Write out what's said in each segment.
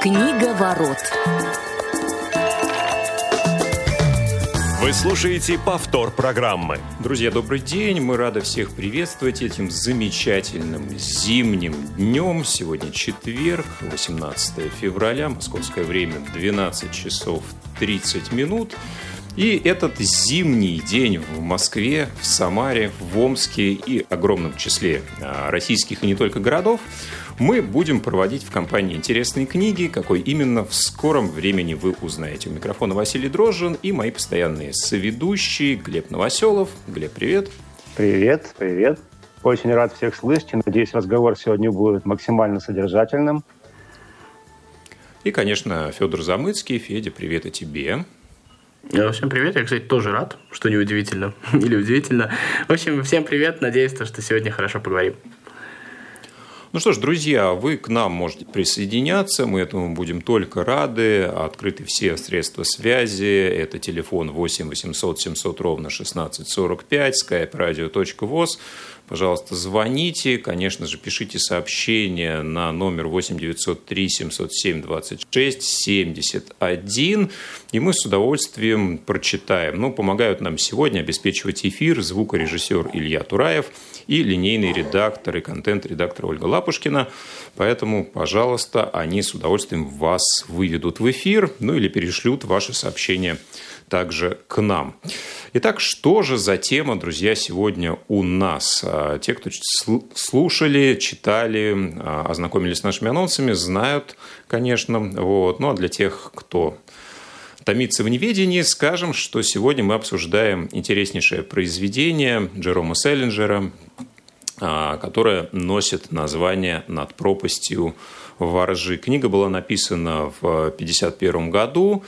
Книга ворот. Вы слушаете повтор программы. Друзья, добрый день. Мы рады всех приветствовать этим замечательным зимним днем. Сегодня четверг, 18 февраля, московское время 12 часов 30 минут. И этот зимний день в Москве, в Самаре, в Омске и огромном числе а, российских и не только городов мы будем проводить в компании интересные книги. Какой именно в скором времени вы узнаете. У микрофона Василий Дрожжин и мои постоянные соведущие Глеб Новоселов. Глеб, привет. Привет, привет. Очень рад всех слышать. Надеюсь, разговор сегодня будет максимально содержательным. И, конечно, Федор Замыцкий. Федя, привет и тебе. Всем привет, я, кстати, тоже рад, что неудивительно или удивительно. В общем, всем привет, надеюсь, что сегодня хорошо поговорим. Ну что ж, друзья, вы к нам можете присоединяться, мы этому будем только рады. Открыты все средства связи. Это телефон 8 800 700 ровно 1645, skype radio.voz. Пожалуйста, звоните, конечно же, пишите сообщения на номер 8 903 707 26 71, и мы с удовольствием прочитаем. Ну, помогают нам сегодня обеспечивать эфир звукорежиссер Илья Тураев и линейный редактор и контент-редактор Ольга Лапушкина. Поэтому, пожалуйста, они с удовольствием вас выведут в эфир, ну или перешлют ваши сообщения также к нам. Итак, что же за тема, друзья, сегодня у нас? А, те, кто слушали, читали, а, ознакомились с нашими анонсами, знают, конечно. Вот. Ну а для тех, кто томится в неведении, скажем, что сегодня мы обсуждаем интереснейшее произведение Джерома Селлинджера, а, которое носит название «Над пропастью воржи». Книга была написана в 1951 году.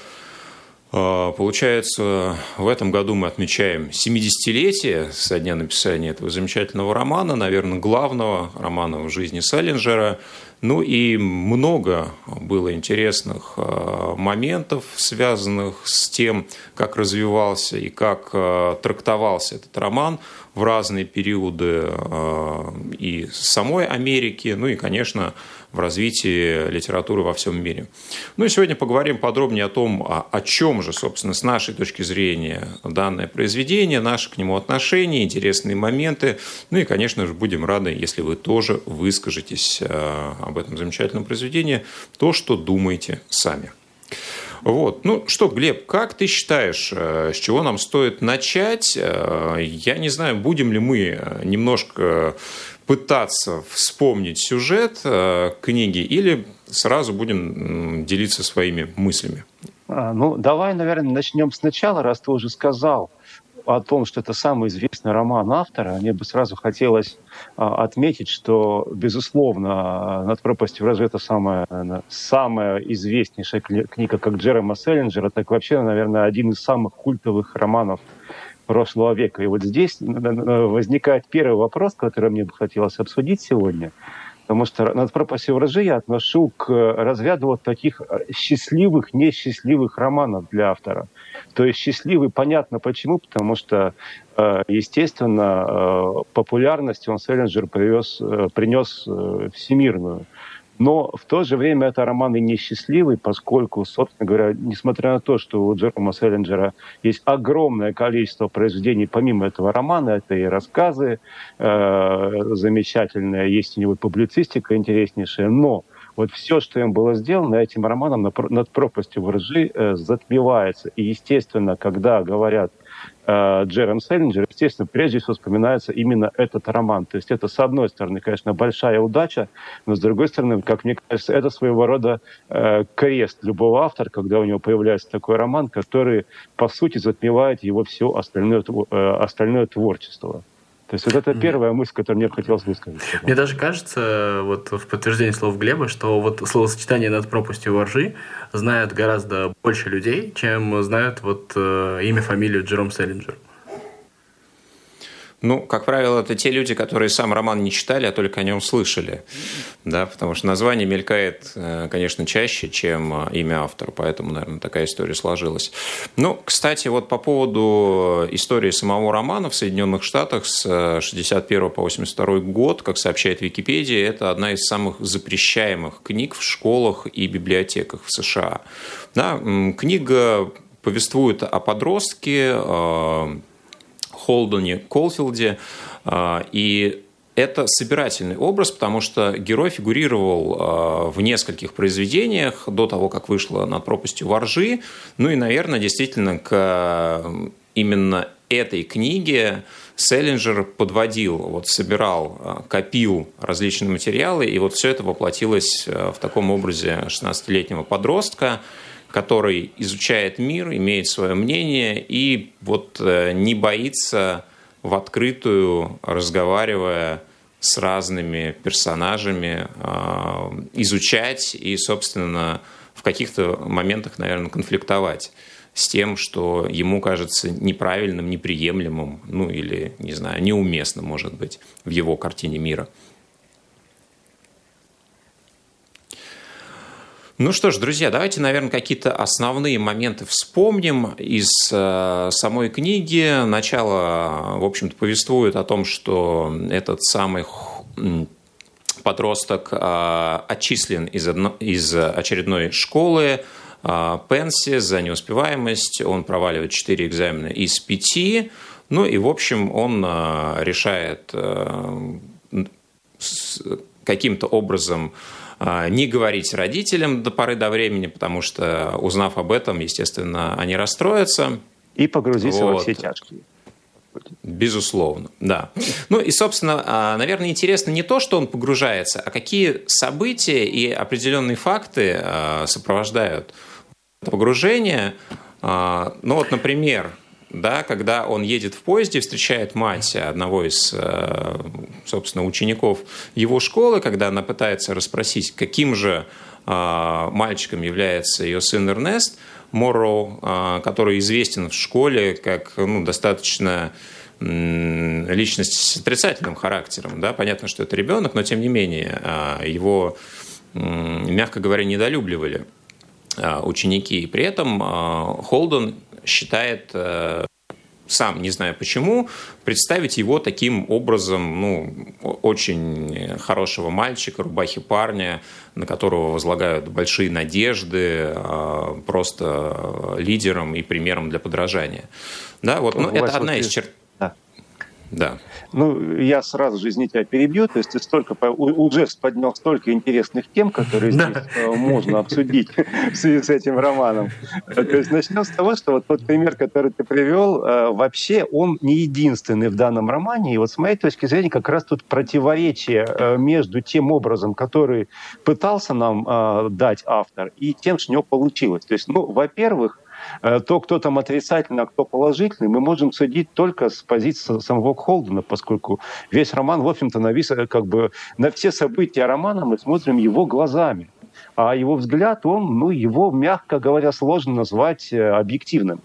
А, получается, в этом году мы отмечаем 70-летие со дня написания этого замечательного романа, наверное, главного романа в жизни Селлинджера. Ну и много было интересных а, моментов, связанных с тем, как развивался и как а, трактовался этот роман в разные периоды и самой Америки, ну и, конечно, в развитии литературы во всем мире. Ну и сегодня поговорим подробнее о том, о, о чем же, собственно, с нашей точки зрения данное произведение, наши к нему отношения, интересные моменты. Ну и, конечно же, будем рады, если вы тоже выскажетесь э, об этом замечательном произведении, то, что думаете сами. Вот. Ну что, Глеб, как ты считаешь, э, с чего нам стоит начать? Э, я не знаю, будем ли мы немножко пытаться вспомнить сюжет э, книги или сразу будем делиться своими мыслями? А, ну, давай, наверное, начнем сначала, раз ты уже сказал о том, что это самый известный роман автора, мне бы сразу хотелось а, отметить, что, безусловно, «Над пропастью разве это самая, самая известнейшая книга как Джерома Селлинджера, так вообще, наверное, один из самых культовых романов прошлого века. И вот здесь возникает первый вопрос, который мне бы хотелось обсудить сегодня. Потому что над пропастью вражи я отношу к разряду вот таких счастливых, несчастливых романов для автора. То есть счастливый, понятно почему, потому что, э, естественно, э, популярность он Селлинджер привез, э, принес всемирную. Но в то же время это роман и несчастливый, поскольку, собственно говоря, несмотря на то, что у Джерома Селлинджера есть огромное количество произведений помимо этого романа, это и рассказы э, замечательные, есть у него публицистика интереснейшая, но вот все, что им было сделано этим романом над пропастью воржи, э, затмевается. И, естественно, когда говорят Э, Джерем Селлинджер, естественно, прежде всего вспоминается именно этот роман. То есть это, с одной стороны, конечно, большая удача, но с другой стороны, как мне кажется, это своего рода э, крест любого автора, когда у него появляется такой роман, который, по сути, затмевает его все остальное, э, остальное творчество. То есть вот это первая мысль, которую мне хотелось высказать. Мне даже кажется, вот в подтверждение слов Глеба, что вот словосочетание над пропастью воржи знают гораздо больше людей, чем знают вот э, имя, фамилию Джером Селлинджер. Ну, как правило, это те люди, которые сам роман не читали, а только о нем слышали. Да, потому что название мелькает, э, конечно, чаще, чем э, имя автора, поэтому, наверное, такая история сложилась. Ну, кстати, вот по поводу истории самого романа в Соединенных Штатах с 61 э, по 82 год, как сообщает Википедия, это одна из самых запрещаемых книг в школах и библиотеках в США. Да, книга повествует о подростке, Холдоне Колфилде. А, и это собирательный образ, потому что герой фигурировал а, в нескольких произведениях до того, как вышла «Над пропастью воржи». Ну и, наверное, действительно к именно этой книге Селлинджер подводил, вот собирал, а, копил различные материалы, и вот все это воплотилось в таком образе 16-летнего подростка, который изучает мир, имеет свое мнение и вот э, не боится в открытую, разговаривая с разными персонажами, э, изучать и, собственно, в каких-то моментах, наверное, конфликтовать с тем, что ему кажется неправильным, неприемлемым, ну или, не знаю, неуместным, может быть, в его картине мира. Ну что ж, друзья, давайте, наверное, какие-то основные моменты вспомним из э, самой книги. Начало, в общем-то, повествует о том, что этот самый подросток э, отчислен из, одно, из очередной школы э, Пенси за неуспеваемость. Он проваливает 4 экзамена из 5. Ну и, в общем, он решает каким-то образом а, не говорить родителям до поры до времени, потому что, узнав об этом, естественно, они расстроятся. И погрузиться вот. во все тяжкие. Безусловно, да. Ну и, собственно, а, наверное, интересно не то, что он погружается, а какие события и определенные факты а, сопровождают погружение. Ну вот, например, да, когда он едет в поезде, встречает мать одного из, э, собственно, учеников его школы, когда она пытается расспросить, каким же э, мальчиком является ее сын Эрнест Морроу, э, который известен в школе как ну, достаточно личность с отрицательным характером. Да? Понятно, что это ребенок, но тем не менее его, мягко говоря, недолюбливали ученики. И при этом Холден считает э, сам, не знаю почему, представить его таким образом, ну, очень хорошего мальчика, рубахи парня, на которого возлагают большие надежды, э, просто лидером и примером для подражания. Да, вот, ну, это одна из черт. Да. Ну, я сразу же, извините, тебя перебью. То есть ты столько, уже поднял столько интересных тем, которые здесь э, можно обсудить в связи с этим романом. То есть начнем с того, что вот тот пример, который ты привел, э, вообще он не единственный в данном романе. И вот с моей точки зрения как раз тут противоречие э, между тем образом, который пытался нам дать автор, и тем, что у него получилось. То есть, ну, во-первых, то, кто там отрицательный, а кто положительный, мы можем судить только с позиции самого Холдена, поскольку весь роман, в общем-то, навис э, как бы на все события романа мы смотрим его глазами. А его взгляд, он, ну, его, мягко говоря, сложно назвать э, объективным.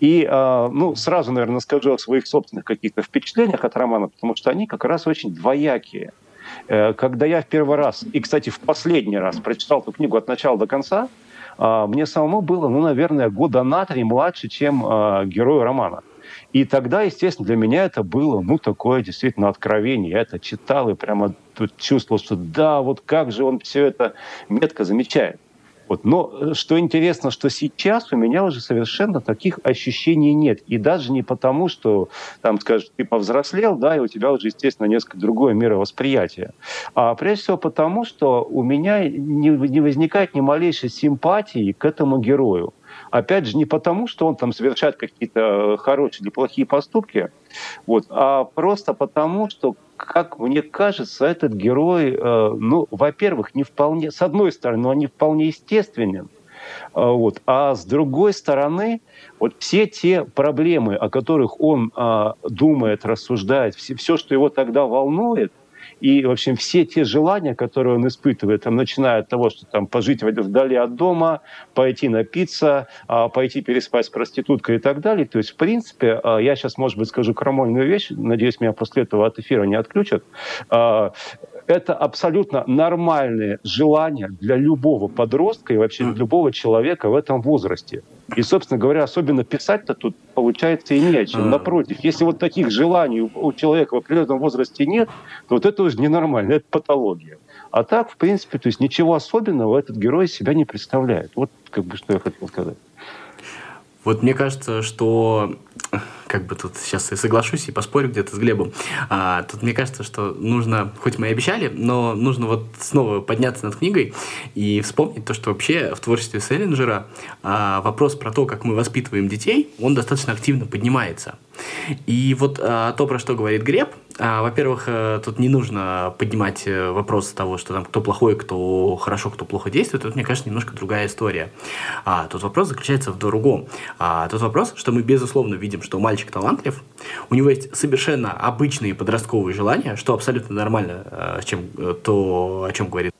И, ну, сразу, наверное, скажу о своих собственных каких-то впечатлениях от романа, потому что они как раз очень двоякие. Когда я в первый раз, и, кстати, в последний раз прочитал эту книгу от начала до конца, мне самому было, ну, наверное, года на три младше, чем э, герою романа. И тогда, естественно, для меня это было, ну, такое действительно откровение. Я это читал и прямо чувствовал, что да, вот как же он все это метко замечает. Вот. Но э, что интересно, что сейчас у меня уже совершенно таких ощущений нет. И даже не потому, что, там, скажешь, ты повзрослел, да, и у тебя уже, естественно, несколько другое мировосприятие. А прежде всего потому, что у меня не, не возникает ни малейшей симпатии к этому герою. Опять же, не потому, что он там совершает какие-то хорошие или плохие поступки, вот, а просто потому, что, как мне кажется, этот герой, э, ну, во-первых, не вполне, с одной стороны, он не вполне естественен, э, вот. А с другой стороны, вот все те проблемы, о которых он э, думает, рассуждает, все, все, что его тогда волнует, И, в общем, все те желания, которые он испытывает, там, начиная от того, что там пожить вдали от дома, пойти напиться, а, пойти переспать с проституткой и так далее. То есть, в принципе, а, я сейчас, может быть, скажу крамольную вещь, надеюсь, меня после этого от эфира не отключат. А, это абсолютно нормальные желания для любого подростка и вообще для любого человека в этом возрасте. И, собственно говоря, особенно писать-то тут получается и не о чем. Напротив, если вот таких желаний у человека в определенном возрасте нет, то вот это уже ненормально, это патология. А так, в принципе, то есть ничего особенного этот герой себя не представляет. Вот как бы что я хотел сказать. Вот мне кажется, что как бы тут сейчас я соглашусь и поспорю где-то с Глебом. А, тут мне кажется, что нужно, хоть мы и обещали, но нужно вот снова подняться над книгой и вспомнить то, что вообще в творчестве Селлинджера а, вопрос про то, как мы воспитываем детей, он достаточно активно поднимается. И вот а, то, про что говорит Греб, а, во-первых, а, тут не нужно поднимать э, вопрос того, что там кто плохой, кто хорошо, кто плохо действует. Тут, мне кажется, немножко другая история. А, тут вопрос заключается в другом. А, тут вопрос, что мы, безусловно, видим, что мальчик талантлив, у него есть совершенно обычные подростковые желания, что абсолютно нормально, а, чем, э, то, о чем говорит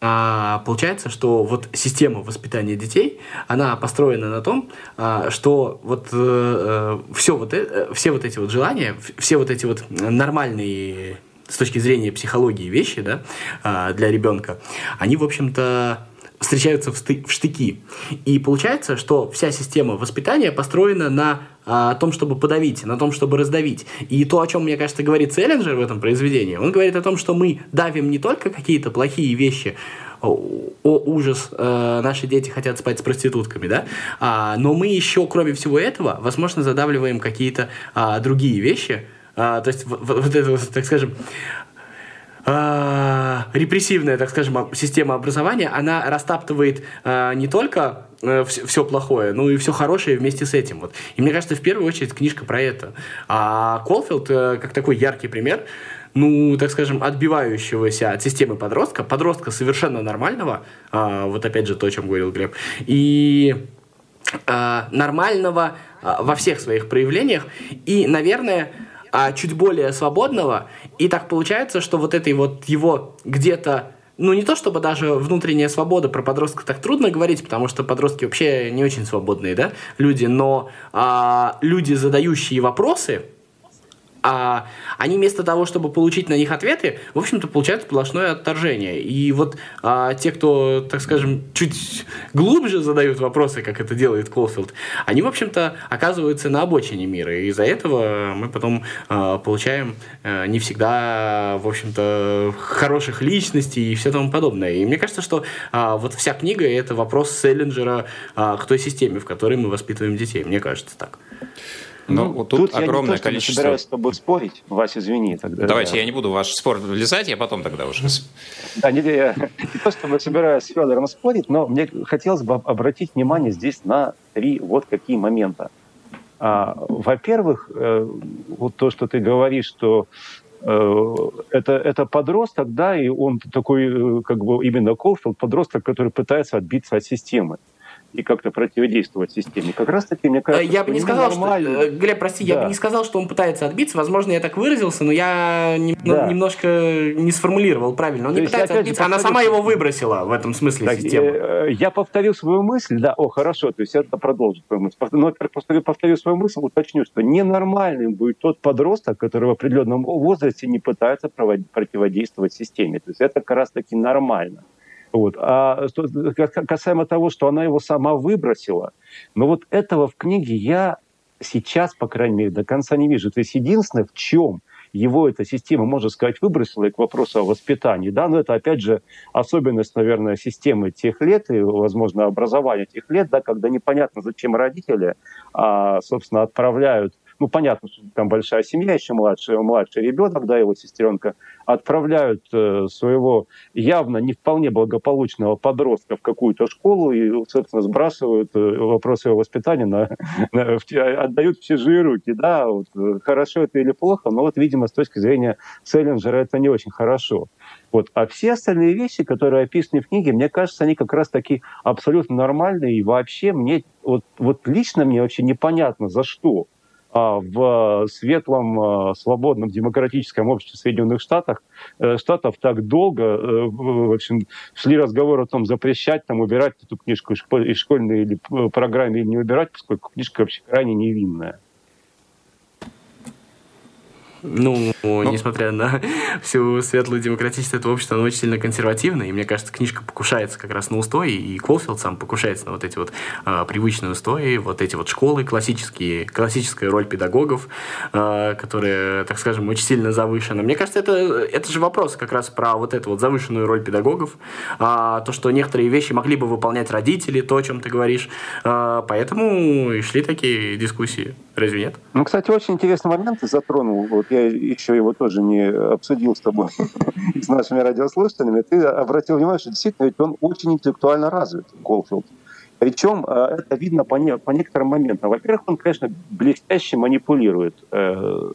а, получается, что вот система воспитания детей, она построена на том, а, что вот э, э все, вот, э, все вот эти вот желания, все вот эти вот нормальные с точки зрения психологии вещи да, а, для ребенка, они, в общем-то, встречаются в, в штыки. И получается, что вся система воспитания построена на а, том, чтобы подавить, на том, чтобы раздавить. И то, о чем, мне кажется, говорит Селлинджер в этом произведении, он говорит о том, что мы давим не только какие-то плохие вещи, о, ужас, э, наши дети хотят спать с проститутками, да, а, но мы еще, кроме всего этого, возможно, задавливаем какие-то а, другие вещи, а, то есть вот, вот это, так скажем, э, репрессивная, так скажем, система образования, она растаптывает э, не только э, все, плохое, но и все хорошее вместе с этим. Вот. И мне кажется, в первую очередь книжка про это. А Колфилд, э, как такой яркий пример, ну, так скажем, отбивающегося от системы подростка, подростка совершенно нормального, э, вот опять же то, о чем говорил Глеб, и нормального во всех своих проявлениях, и, наверное, а чуть более свободного. И так получается, что вот этой вот его где-то ну, не то чтобы даже внутренняя свобода про подростка так трудно говорить, потому что подростки вообще не очень свободные, да, люди, но а, люди, задающие вопросы, а они вместо того, чтобы получить на них ответы, в общем-то, получают сплошное отторжение. И вот а, те, кто, так скажем, чуть глубже задают вопросы, как это делает Колфилд, они, в общем-то, оказываются на обочине мира. И из-за этого мы потом а, получаем а, не всегда, в общем-то, хороших личностей и все тому подобное. И мне кажется, что а, вот вся книга — это вопрос Селлинджера а, к той системе, в которой мы воспитываем детей. Мне кажется так. Но ну, вот тут, тут огромное я не то, количество... Я собираюсь с тобой спорить. Вася, извини. Тогда, Давайте, да. я не буду в ваш спор влезать, я потом тогда уже... Да, не, я не то, чтобы собираюсь с Федором спорить, но мне хотелось бы обратить внимание здесь на три вот какие момента. А, во-первых, э, вот то, что ты говоришь, что э, это, это подросток, да, и он такой, э, как бы именно Колфилд, подросток, который пытается отбиться от системы и как-то противодействовать системе. Как раз таки, мне кажется, я бы не сказал, что, э, Глеб, прости, да. я бы не сказал, что он пытается отбиться. Возможно, я так выразился, но я не, ну, да. немножко не сформулировал правильно. Он То не пытается отбиться, же, она сама его выбросила в этом смысле так, систему. Э, я повторил свою мысль, да, о, хорошо, то есть это продолжит свою мысль. Но повторю, повторю свою мысль, уточню, что ненормальным будет тот подросток, который в определенном возрасте не пытается противодействовать системе. То есть это как раз таки нормально. Вот. А касаемо того, что она его сама выбросила, но вот этого в книге я сейчас, по крайней мере, до конца не вижу. То есть единственное, в чем его эта система, можно сказать, выбросила и к вопросу о воспитании. Да, но это, опять же, особенность, наверное, системы тех лет и, возможно, образования тех лет, да, когда непонятно, зачем родители, а, собственно, отправляют ну, понятно, что там большая семья, еще младший, младший ребенок, да, его сестренка, отправляют э, своего явно не вполне благополучного подростка в какую-то школу и, собственно, сбрасывают э, вопросы его воспитания, на, на, в, отдают в чужие руки, да, вот, э, хорошо это или плохо, но вот, видимо, с точки зрения Селлинджера это не очень хорошо. Вот. А все остальные вещи, которые описаны в книге, мне кажется, они как раз таки абсолютно нормальные. И вообще мне, вот, вот лично мне вообще непонятно, за что в светлом, свободном, демократическом обществе Соединенных Штатах, Штатов так долго, в общем, шли разговоры о том, запрещать, там, убирать эту книжку из школьной или программы или не убирать, поскольку книжка вообще крайне невинная. Ну, ну, несмотря на всю светлую демократичность этого общества, оно очень сильно консервативное, и мне кажется, книжка покушается как раз на устои, и Колфилд сам покушается на вот эти вот э, привычные устои, вот эти вот школы классические, классическая роль педагогов, э, которые, так скажем, очень сильно завышена. Мне кажется, это, это же вопрос как раз про вот эту вот завышенную роль педагогов, э, то, что некоторые вещи могли бы выполнять родители, то, о чем ты говоришь, э, поэтому и шли такие дискуссии. Разве нет? Ну, кстати, очень интересный момент ты затронул. Вот я еще его тоже не обсудил с тобой с нашими радиослушателями. Ты обратил внимание, что действительно ведь он очень интеллектуально развит, Голфилд. Причем э, это видно по, не, по некоторым моментам. Во-первых, он, конечно, блестяще манипулирует э,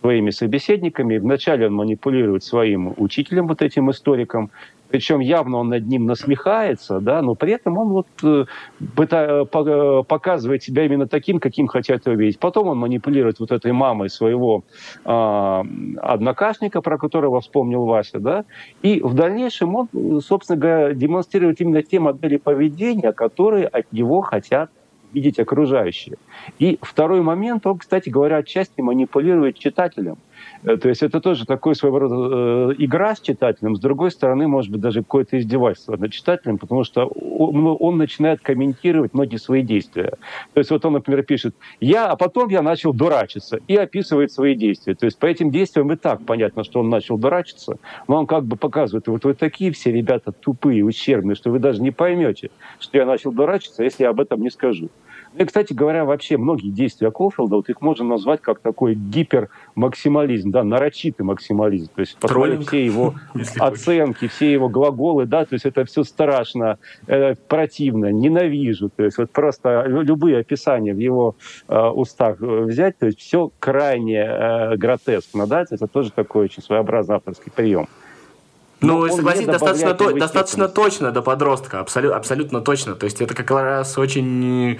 своими собеседниками. Вначале он манипулирует своим учителем, вот этим историком, причем явно он над ним насмехается, да, но при этом он вот э, по, показывает себя именно таким, каким хотят его видеть. Потом он манипулирует вот этой мамой своего э, однокашника, про которого вспомнил Вася, да, и в дальнейшем он, собственно говоря, демонстрирует именно те модели поведения, которые от него хотят видеть окружающие. И второй момент, он, кстати говоря, отчасти манипулирует читателем. Э, то есть это тоже такой своего рода э, игра с читателем. С другой стороны, может быть, даже какое-то издевательство над читателем, потому что он, ну, он начинает комментировать многие свои действия. То есть вот он, например, пишет «я», а потом я начал дурачиться и описывает свои действия. То есть по этим действиям и так понятно, что он начал дурачиться, но он как бы показывает, вот вы такие все ребята тупые, ущербные, что вы даже не поймете, что я начал дурачиться, если я об этом не скажу. Ну и, кстати говоря, вообще многие действия Колфилда, вот их можно назвать как такой гипермаксимализм, да, нарочитый максимализм. То есть, посмотрим все его оценки, все его глаголы, да, то есть это все страшно, э, противно, ненавижу. То есть вот просто любые описания в его э, устах взять, то есть все крайне э, гротескно, да, это тоже такой очень своеобразный авторский прием. Ну, согласись, достаточно, то, достаточно точно до подростка, абсолютно, абсолютно точно. То есть это как раз очень,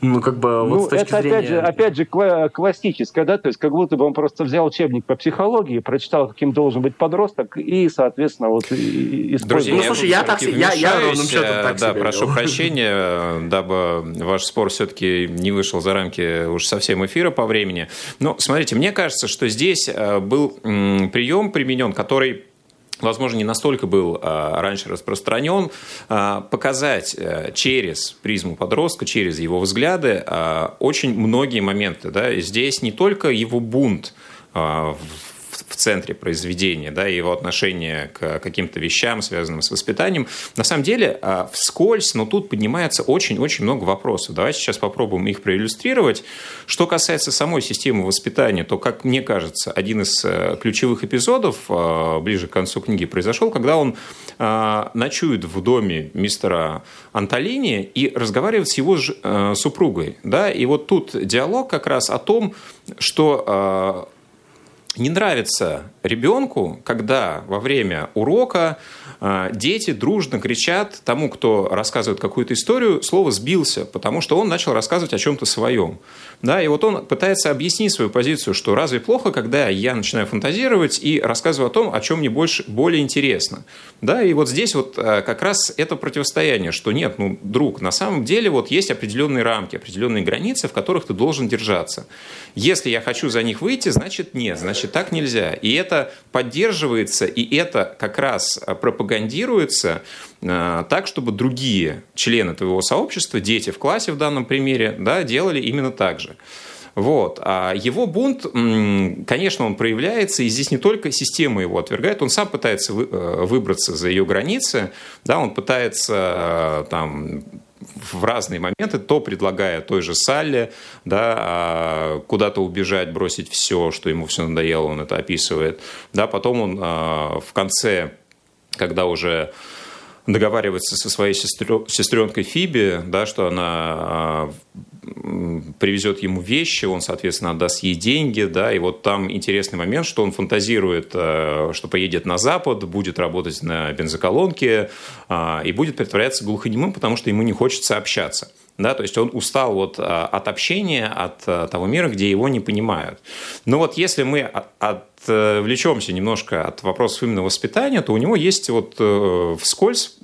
ну, как бы, вот ну, с точки это зрения... опять же, опять же классическое, да, то есть как будто бы он просто взял учебник по психологии, прочитал, каким должен быть подросток, и, соответственно, вот использовал. Друзья, ну, слушай, я, так, я, я ровным счетом так Да, прошу вел. прощения, дабы ваш спор все-таки не вышел за рамки уж совсем эфира по времени. Но, смотрите, мне кажется, что здесь э, был прием применен, который возможно, не настолько был а, раньше распространен, а, показать э, через призму подростка, через его взгляды а, очень многие моменты. Да? Здесь не только его бунт в в центре произведения, да, и его отношение к каким-то вещам, связанным с воспитанием. На самом деле, а, вскользь, но тут поднимается очень-очень много вопросов. Давайте сейчас попробуем их проиллюстрировать. Что касается самой системы воспитания, то, как мне кажется, один из э, ключевых эпизодов а, ближе к концу книги произошел, когда он а, ночует в доме мистера Анталини и разговаривает с его э, супругой. Да? И вот тут диалог как раз о том, что не нравится ребенку, когда во время урока а, дети дружно кричат тому, кто рассказывает какую-то историю, слово «сбился», потому что он начал рассказывать о чем-то своем. Да, и вот он пытается объяснить свою позицию, что разве плохо, когда я начинаю фантазировать и рассказываю о том, о чем мне больше, более интересно. Да, и вот здесь вот а, как раз это противостояние, что нет, ну, друг, на самом деле вот есть определенные рамки, определенные границы, в которых ты должен держаться. Если я хочу за них выйти, значит нет, значит так нельзя. И это поддерживается, и это как раз пропагандируется пропагандируется э, так, чтобы другие члены твоего сообщества, дети в классе в данном примере, да, делали именно так же. Вот. А его бунт, конечно, он проявляется, и здесь не только система его отвергает, он сам пытается э, выбраться за ее границы, да, он пытается э, там, в разные моменты, то предлагая той же Салли, да, а, куда-то убежать, бросить все, что ему все надоело, он это описывает. Да, потом он в конце когда уже договаривается со своей сестренкой Фиби, да, что она а, привезет ему вещи, он, соответственно, отдаст ей деньги, да, и вот там интересный момент, что он фантазирует, э, что поедет на Запад, будет работать на бензоколонке а, и будет притворяться глухонемым, потому что ему не хочется общаться. Да, то есть он устал вот а, от общения, от того мира, где его не понимают. Но вот если мы отвлечемся немножко от вопросов именно воспитания, то у него есть вот э, вскользь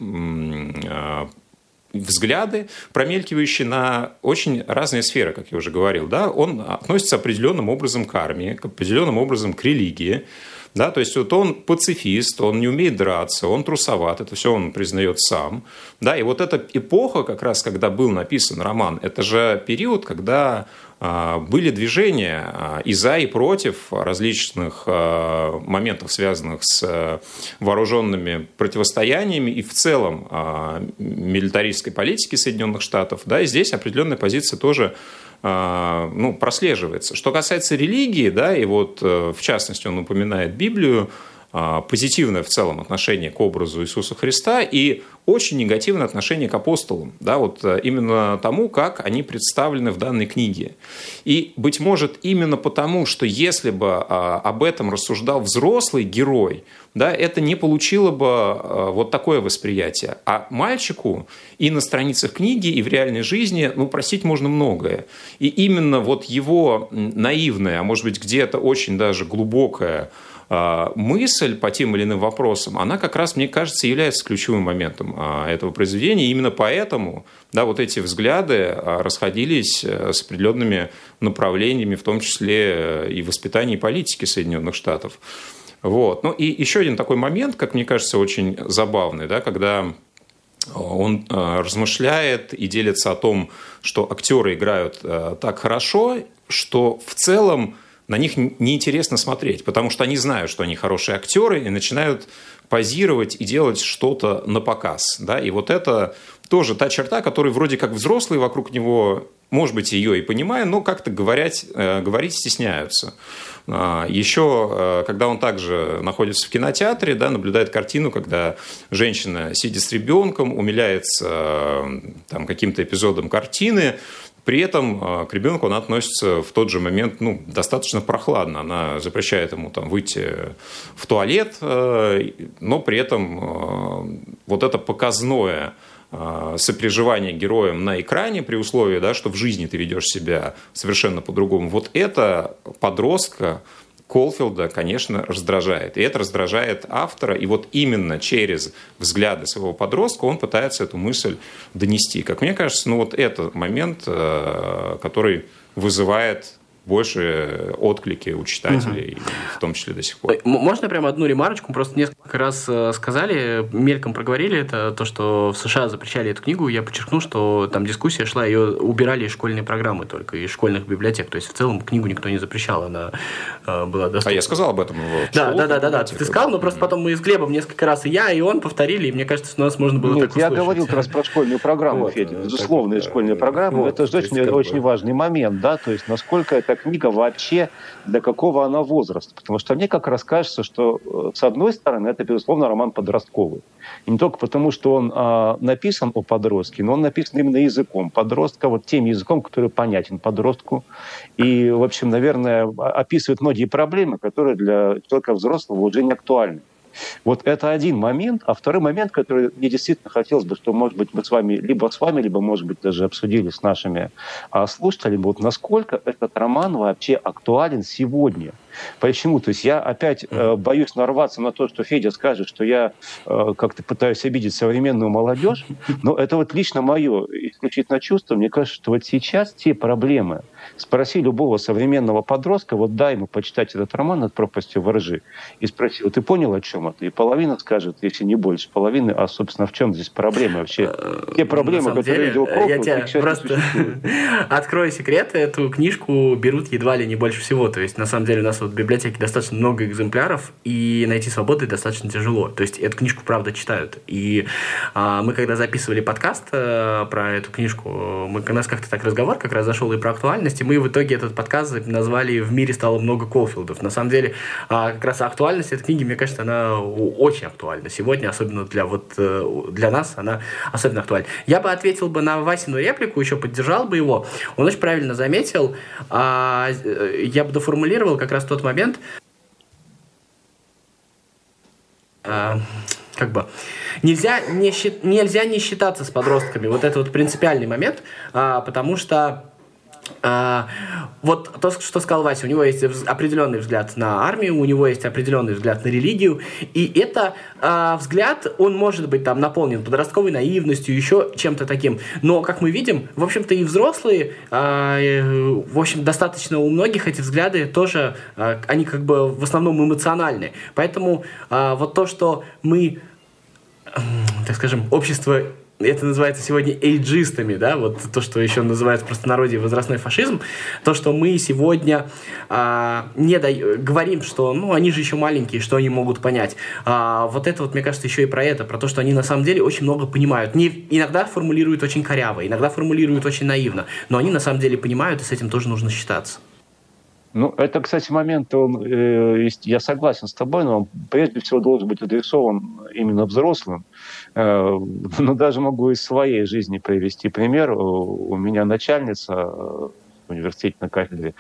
взгляды, промелькивающие на очень разные сферы, как я уже говорил. Да? Он относится определенным образом к армии, определенным образом к религии. Да, то есть вот он пацифист, он не умеет драться, он трусоват, это все он признает сам. Да, и вот эта эпоха, как раз когда был написан роман, это же период, когда а, были движения а, и за, и против различных а, моментов, связанных с вооруженными противостояниями и в целом милитаристской политики Соединенных Штатов. Да, и здесь определенная позиция тоже ну, прослеживается. Что касается религии, да, и вот э, в частности он упоминает Библию, а, позитивное в целом отношение к образу Иисуса Христа и очень негативное отношение к апостолам, да, вот э, именно тому, как они представлены в данной книге. И, быть может, именно потому, что если бы а, об этом рассуждал взрослый герой, да, это не получило бы а, вот такое восприятие. А мальчику и на страницах книги, и в реальной жизни, ну, простить можно многое. И именно вот его наивное, а может быть, где-то очень даже глубокое а, мысль по тем или иным вопросам, она как раз, мне кажется, является ключевым моментом а, этого произведения. И именно поэтому да, вот эти взгляды а, расходились э, с определенными направлениями, в том числе э, и воспитания и политики Соединенных Штатов. Вот. Ну и еще один такой момент, как мне кажется, очень забавный, да, когда он размышляет и делится о том, что актеры играют э, так хорошо, что в целом на них неинтересно смотреть, потому что они знают, что они хорошие актеры и начинают позировать и делать что-то на показ. Да? И вот это тоже та черта, которую вроде как взрослые вокруг него, может быть, ее и понимая, но как-то говорить, э, говорить стесняются. А, Еще, э, когда он также находится в кинотеатре, да, наблюдает картину, когда женщина, сидя с ребенком, умиляется э, там, каким-то эпизодом картины, при этом а, к ребенку она относится в тот же момент ну, достаточно прохладно. Она запрещает ему там, выйти в туалет, э, но при этом э, вот это показное э, сопереживание героем на экране при условии, да, что в жизни ты ведешь себя совершенно по-другому. Вот это подростка Колфилда, конечно, раздражает. И это раздражает автора. И вот именно через взгляды своего подростка он пытается эту мысль донести. Как мне кажется, ну вот это момент, э, который вызывает больше отклики у читателей, угу. в том числе до сих пор. Можно прямо одну ремарочку? Просто несколько раз э, сказали, мельком проговорили это, то, что в США запрещали эту книгу. Я подчеркну, что там дискуссия шла, ее убирали из школьной программы только, из школьных библиотек. То есть в целом книгу никто не запрещал, она была доступна. А я сказал об этом. В да, да, да, да, да. Ты сказал, но просто потом мы с Глебом несколько раз и я, и он повторили, и мне кажется, у нас можно было Нет, так я говорил как раз про школьную программу, вот, Федя. Безусловно, из школьной программы. Вот, это же очень, очень важный момент, да, то есть насколько эта книга вообще до какого она возраста. Потому что мне как раз кажется, что, э, с одной стороны, это, безусловно, роман подростковый. И не только потому, что он а, написан о подростке, но он написан именно языком подростка, вот тем языком, который понятен подростку. И, в общем, наверное, описывает многие проблемы, которые для человека взрослого уже не актуальны. Вот это один момент. А второй момент, который мне действительно хотелось бы, что, может быть, мы с вами, либо с вами, либо, может быть, даже обсудили с нашими а, слушателями, вот насколько этот роман вообще актуален сегодня. Почему? То есть я опять э, боюсь нарваться на то, что Федя скажет, что я э, как-то пытаюсь обидеть современную молодежь, но это вот лично мое исключительно чувство. Мне кажется, что вот сейчас те проблемы, спроси любого современного подростка, вот дай ему почитать этот роман «Над пропастью воржи» и спроси, вот ты понял, о чем это? И половина скажет, если не больше половины, а, собственно, в чем здесь проблема вообще? Те проблемы, которые Кроков, я тебя просто открою секрет, эту книжку берут едва ли не больше всего. То есть, на самом деле, у нас в библиотеке достаточно много экземпляров, и найти свободы достаточно тяжело. То есть эту книжку, правда, читают. И а, мы, когда записывали подкаст а, про эту книжку, мы, у нас как-то так разговор как раз зашел и про актуальность, и мы в итоге этот подкаст назвали «В мире стало много Колфилдов». На самом деле, а, как раз актуальность этой книги, мне кажется, она очень актуальна сегодня, особенно для, вот, э, для нас, она особенно актуальна. Я бы ответил бы на Васину реплику, еще поддержал бы его. Он очень правильно заметил, а, э, я бы доформулировал как раз тот момент, а, как бы нельзя не, нельзя не считаться с подростками. Вот это вот принципиальный момент, а, потому что а, вот то, что сказал Вася, у него есть определенный взгляд на армию, у него есть определенный взгляд на религию, и это а, взгляд, он может быть там наполнен подростковой наивностью, еще чем-то таким, но, как мы видим, в общем-то и взрослые, а, в общем, достаточно у многих эти взгляды тоже, а, они как бы в основном эмоциональны, поэтому а, вот то, что мы, так скажем, общество это называется сегодня эйджистами, да, вот то, что еще называется в простонародье возрастной фашизм, то, что мы сегодня а, не да, говорим, что, ну, они же еще маленькие, что они могут понять. А, вот это вот, мне кажется, еще и про это, про то, что они на самом деле очень много понимают. Не, иногда формулируют очень коряво, иногда формулируют очень наивно, но они на самом деле понимают, и с этим тоже нужно считаться. Ну, это, кстати, момент, он, э, я согласен с тобой, но он прежде всего должен быть адресован именно взрослым. Э, но даже могу из своей жизни привести пример. У меня начальница э, в университете на кафедре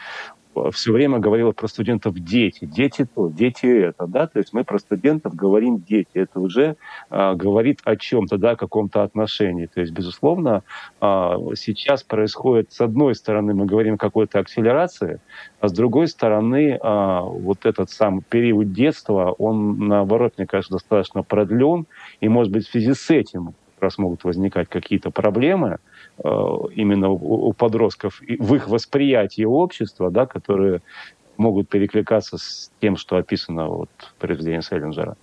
все время говорила про студентов дети, дети то, дети это, да, то есть мы про студентов говорим дети, это уже а, говорит о чем-то, да, каком-то отношении, то есть, безусловно, а, сейчас происходит, с одной стороны, мы говорим о какой-то акселерации, а с другой стороны, а, вот этот сам период детства, он, наоборот, мне кажется, достаточно продлен, и, может быть, в связи с этим раз могут возникать какие-то проблемы, Э, именно у подростков в их восприятии общества, да, которые могут перекликаться с тем, что описано вот в произведении Селлинджера.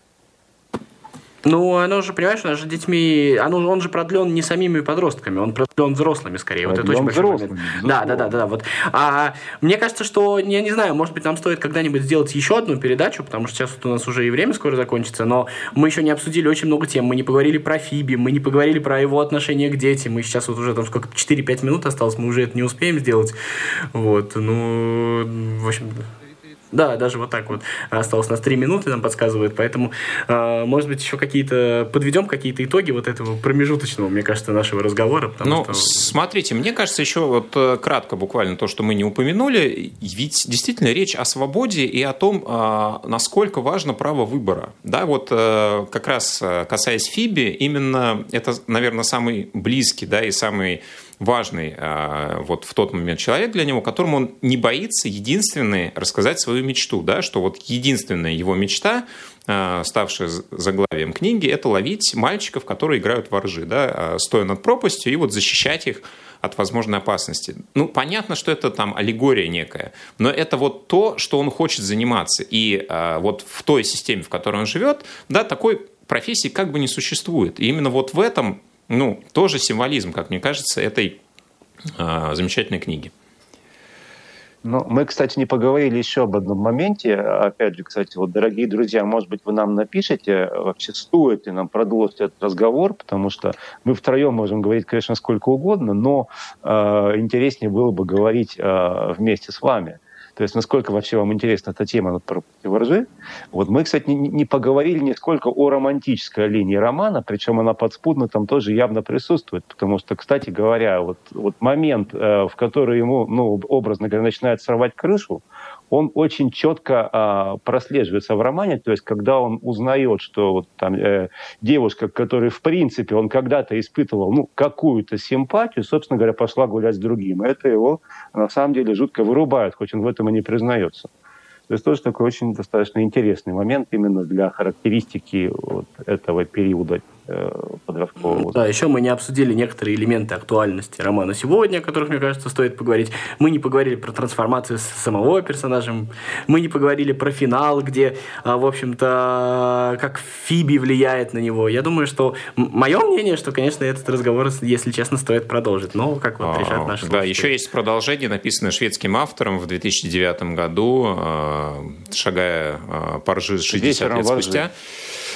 Ну, оно же, понимаешь, оно же детьми, оно, он же продлен не самими подростками, он продлен взрослыми скорее. Продлен вот это очень взрослыми, Да, да, да, да, да. Вот. А, мне кажется, что, я не знаю, может быть, нам стоит когда-нибудь сделать еще одну передачу, потому что сейчас вот у нас уже и время скоро закончится, но мы еще не обсудили очень много тем. Мы не поговорили про Фиби, мы не поговорили про его отношение к детям. Мы сейчас вот уже там сколько, 4-5 минут осталось, мы уже это не успеем сделать. Вот, ну, в общем, да, даже вот так вот. Осталось на 3 минуты, нам подсказывают. Поэтому, э, может быть, еще какие-то... Подведем какие-то итоги вот этого промежуточного, мне кажется, нашего разговора. Ну, что... смотрите, мне кажется, еще вот э, кратко буквально то, что мы не упомянули. Ведь действительно речь о свободе и о том, э, насколько важно право выбора. Да, вот э, как раз э, касаясь Фиби, именно это, наверное, самый близкий, да, и самый важный а, вот в тот момент человек для него, которому он не боится единственный рассказать свою мечту, да, что вот единственная его мечта, а, ставшая заглавием книги, это ловить мальчиков, которые играют во ржи, да, а, стоя над пропастью и вот защищать их от возможной опасности. Ну, понятно, что это там аллегория некая, но это вот то, что он хочет заниматься. И вот в той системе, в которой он живет, да, такой профессии как бы не существует. И именно вот в этом ну, тоже символизм, как мне кажется, этой э, замечательной книги. Ну, мы, кстати, не поговорили еще об одном моменте. Опять же, кстати, вот, дорогие друзья, может быть, вы нам напишите, вообще стоит ли нам продолжить этот разговор, потому что мы втроем можем говорить, конечно, сколько угодно, но э, интереснее было бы говорить э, вместе с вами. То есть насколько вообще вам интересна эта тема про противоржи. Вот мы, кстати, не, не поговорили нисколько о романтической линии романа, причем она подспудно там тоже явно присутствует, потому что, кстати говоря, вот, вот момент, э, в который ему, ну, образно говоря, начинает срывать крышу, он очень четко а, прослеживается в романе, то есть когда он узнает, что вот там э, девушка, которой в принципе он когда-то испытывал ну, какую-то симпатию, собственно говоря, пошла гулять с другим. Это его на самом деле жутко вырубает, хоть он в этом и не признается. То есть тоже такой очень достаточно интересный момент именно для характеристики вот этого периода э, подросткового. Да, еще мы не обсудили некоторые элементы актуальности романа сегодня, о которых, мне кажется, стоит поговорить. Мы не поговорили про трансформацию самого персонажа, мы не поговорили про финал, где, а, в общем-то, как Фиби влияет на него. Я думаю, что мое мнение, что, конечно, этот разговор, если честно, стоит продолжить. Но как вот решат а, наши Да, еще есть продолжение, написанное шведским автором в 2009 году, а, шагая по ржи 60 лет спустя.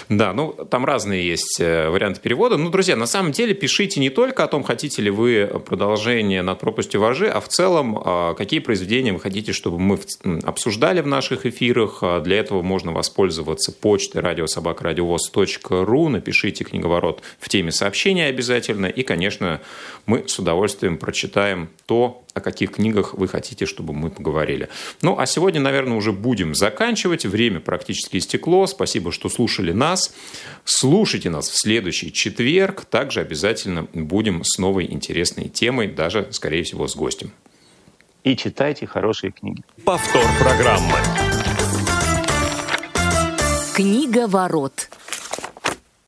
Да, ну там разные есть э, варианты перевода. Ну, друзья, на самом деле пишите не только о том, хотите ли вы продолжение над пропастью вожи, а в целом, а, какие произведения вы хотите, чтобы мы обсуждали в наших эфирах. А, для этого можно воспользоваться почтой радиособакрадиовоз.ру. Напишите книговорот в теме сообщения обязательно. И, конечно, мы с удовольствием прочитаем то, о каких книгах вы хотите, чтобы мы поговорили. Ну, а сегодня, наверное, уже будем заканчивать. Время практически истекло. Спасибо, что слушали нас. Слушайте нас в следующий четверг. Также обязательно будем с новой интересной темой, даже, скорее всего, с гостем. И читайте хорошие книги. Повтор программы. Книга ворот.